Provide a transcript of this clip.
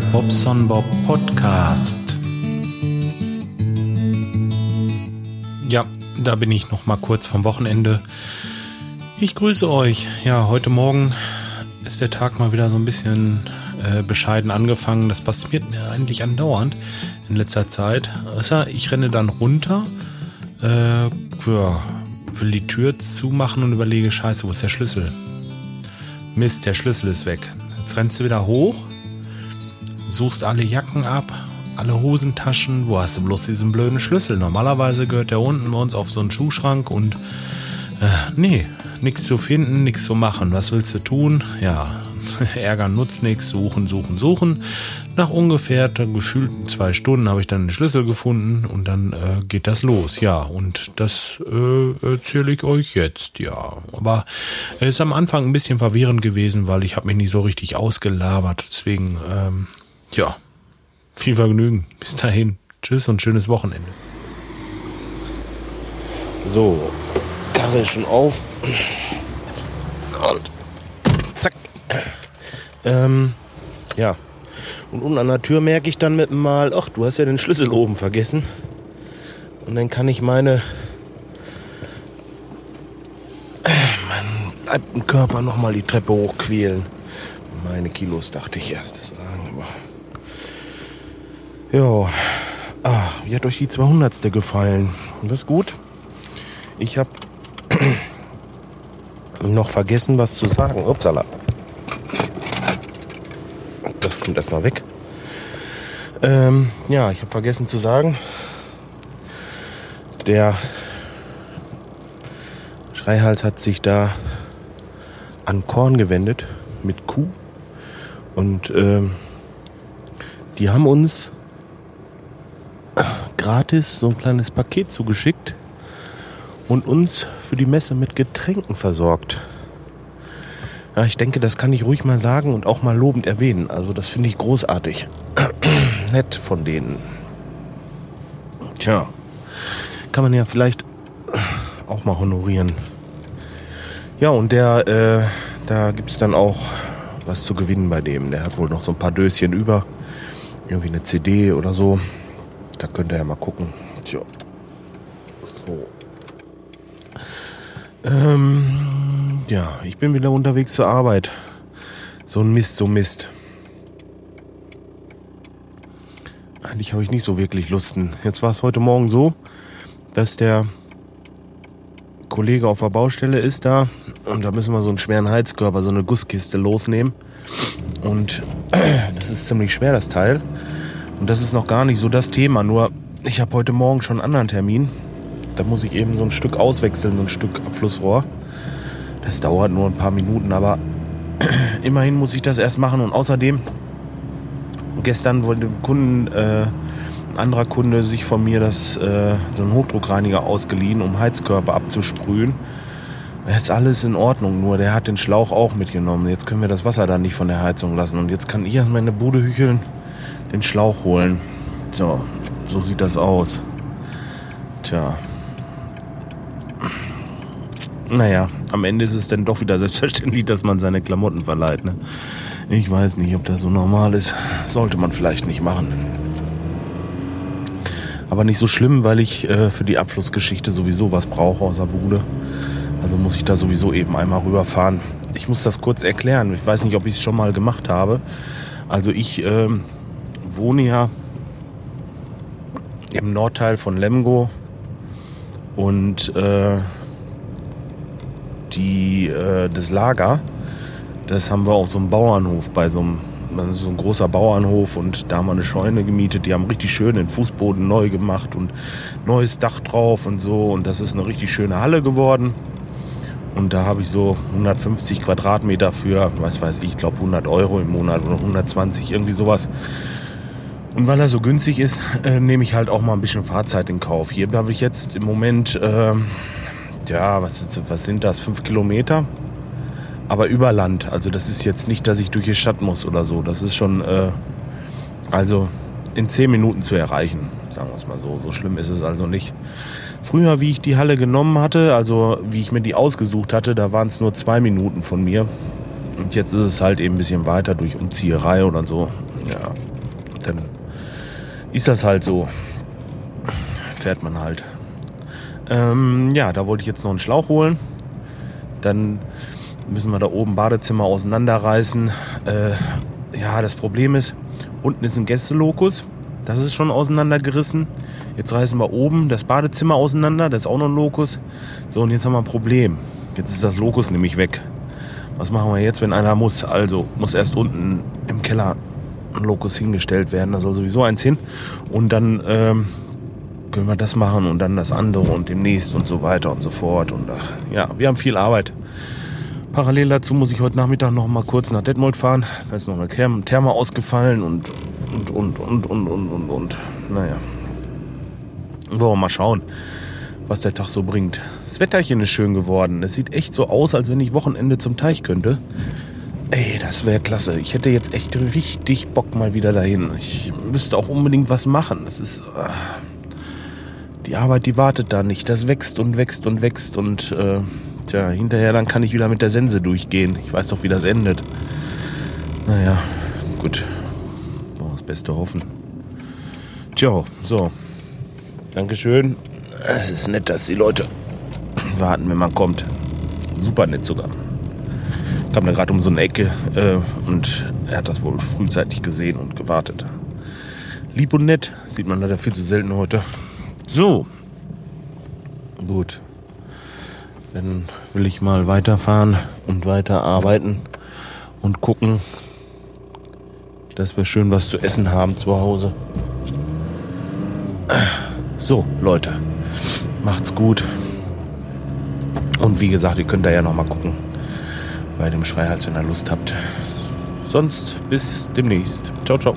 Bobson Bob Podcast. Ja, da bin ich noch mal kurz vom Wochenende. Ich grüße euch. Ja, heute Morgen ist der Tag mal wieder so ein bisschen äh, bescheiden angefangen. Das passiert mir eigentlich andauernd in letzter Zeit. Also ich renne dann runter, äh, ja, will die Tür zumachen und überlege, scheiße, wo ist der Schlüssel? Mist, der Schlüssel ist weg. Jetzt rennst du wieder hoch, suchst alle Jacken ab, alle Hosentaschen. Wo hast du bloß diesen blöden Schlüssel? Normalerweise gehört der unten bei uns auf so einen Schuhschrank und äh, nee, nichts zu finden, nichts zu machen. Was willst du tun? Ja, ärgern nutzt nichts, suchen, suchen, suchen. Nach ungefähr gefühlten zwei Stunden habe ich dann den Schlüssel gefunden und dann äh, geht das los, ja. Und das äh, erzähle ich euch jetzt, ja. Aber es ist am Anfang ein bisschen verwirrend gewesen, weil ich habe mich nicht so richtig ausgelabert. Deswegen, ähm, ja, viel Vergnügen. Bis dahin. Tschüss und schönes Wochenende. So, Karre schon auf. Und zack. Ähm, ja. Und unten an der Tür merke ich dann mit mal, ach, du hast ja den Schlüssel oben vergessen. Und dann kann ich meine meinen Körper nochmal die Treppe hochquälen. Meine Kilos dachte ich erst sagen, aber. Ja. Ah, wie hat euch die 200. gefallen? Das gut? Ich habe noch vergessen, was zu sagen. Upsala. Das kommt erstmal weg. Ähm, ja, ich habe vergessen zu sagen. Der Schreihals hat sich da an Korn gewendet mit Kuh. Und ähm, die haben uns gratis so ein kleines Paket zugeschickt und uns für die Messe mit Getränken versorgt. Ja, ich denke, das kann ich ruhig mal sagen und auch mal lobend erwähnen. Also das finde ich großartig. Nett von denen. Tja, kann man ja vielleicht auch mal honorieren. Ja, und der, äh, da gibt es dann auch was zu gewinnen bei dem. Der hat wohl noch so ein paar Döschen über. Irgendwie eine CD oder so. Da könnt ihr ja mal gucken. Tja. So. Ähm, ja, ich bin wieder unterwegs zur Arbeit. So ein Mist, so Mist. Eigentlich habe ich nicht so wirklich Lusten. Jetzt war es heute Morgen so, dass der Kollege auf der Baustelle ist da und da müssen wir so einen schweren Heizkörper, so eine Gusskiste losnehmen. Und das ist ziemlich schwer, das Teil. Und das ist noch gar nicht so das Thema. Nur ich habe heute Morgen schon einen anderen Termin. Da muss ich eben so ein Stück auswechseln, so ein Stück Abflussrohr. Das dauert nur ein paar Minuten, aber immerhin muss ich das erst machen. Und außerdem, gestern wollte ein Kunden, äh, ein anderer Kunde sich von mir das, äh, so einen Hochdruckreiniger ausgeliehen, um Heizkörper abzusprühen. Jetzt alles in Ordnung, nur der hat den Schlauch auch mitgenommen. Jetzt können wir das Wasser dann nicht von der Heizung lassen. Und jetzt kann ich erstmal in Bude hücheln, den Schlauch holen. So, so sieht das aus. Tja. Naja, am Ende ist es dann doch wieder selbstverständlich, dass man seine Klamotten verleiht. Ne? Ich weiß nicht, ob das so normal ist. Sollte man vielleicht nicht machen. Aber nicht so schlimm, weil ich äh, für die Abflussgeschichte sowieso was brauche aus der Bude. Also muss ich da sowieso eben einmal rüberfahren. Ich muss das kurz erklären. Ich weiß nicht, ob ich es schon mal gemacht habe. Also ich ähm, ja im Nordteil von Lemgo und äh, die, äh, das Lager, das haben wir auf so einem Bauernhof bei so einem so ein großer Bauernhof und da haben wir eine Scheune gemietet. Die haben richtig schön den Fußboden neu gemacht und neues Dach drauf und so. Und das ist eine richtig schöne Halle geworden. Und da habe ich so 150 Quadratmeter für, was weiß ich, ich glaube 100 Euro im Monat oder 120, irgendwie sowas. Und weil er so günstig ist, äh, nehme ich halt auch mal ein bisschen Fahrzeit in Kauf. Hier habe ich jetzt im Moment, äh, ja, was, ist, was sind das, fünf Kilometer? Aber über Land. Also das ist jetzt nicht, dass ich durch die Stadt muss oder so. Das ist schon, äh, also in zehn Minuten zu erreichen, sagen wir es mal so. So schlimm ist es also nicht. Früher, wie ich die Halle genommen hatte, also wie ich mir die ausgesucht hatte, da waren es nur zwei Minuten von mir. Und jetzt ist es halt eben ein bisschen weiter durch Umzieherei oder so. Ja, dann ist das halt so. Fährt man halt. Ähm, ja, da wollte ich jetzt noch einen Schlauch holen. Dann müssen wir da oben Badezimmer auseinanderreißen. Äh, ja, das Problem ist, unten ist ein Gästelokus. Das ist schon auseinandergerissen. Jetzt reißen wir oben das Badezimmer auseinander. Das ist auch noch ein Lokus. So, und jetzt haben wir ein Problem. Jetzt ist das Lokus nämlich weg. Was machen wir jetzt, wenn einer muss? Also muss erst unten im Keller Lokus hingestellt werden. Da soll sowieso eins hin. Und dann ähm, können wir das machen und dann das andere und demnächst und so weiter und so fort. Und ach, ja, wir haben viel Arbeit. Parallel dazu muss ich heute Nachmittag noch mal kurz nach Detmold fahren. Da ist noch eine Therme ausgefallen und und und und und und und und. Naja. Wollen wir mal schauen, was der Tag so bringt. Das Wetterchen ist schön geworden. Es sieht echt so aus, als wenn ich Wochenende zum Teich könnte. Ey, das wäre klasse. Ich hätte jetzt echt richtig Bock mal wieder dahin. Ich müsste auch unbedingt was machen. Das ist. Äh, die Arbeit, die wartet da nicht. Das wächst und wächst und wächst und äh, tja, hinterher dann kann ich wieder mit der Sense durchgehen. Ich weiß doch, wie das endet. Naja, gut. Wollen das Beste hoffen. Tja, so. Dankeschön. Es ist nett, dass die Leute warten, wenn man kommt. Super nett sogar. Kam da gerade um so eine Ecke äh, und er hat das wohl frühzeitig gesehen und gewartet. Lieb und nett, sieht man leider viel zu selten heute. So. Gut. Dann will ich mal weiterfahren und weiter arbeiten und gucken, dass wir schön was zu essen haben zu Hause. So, Leute. Macht's gut. Und wie gesagt, ihr könnt da ja noch mal gucken bei dem Schreihals, wenn ihr Lust habt. Sonst bis demnächst. Ciao, ciao.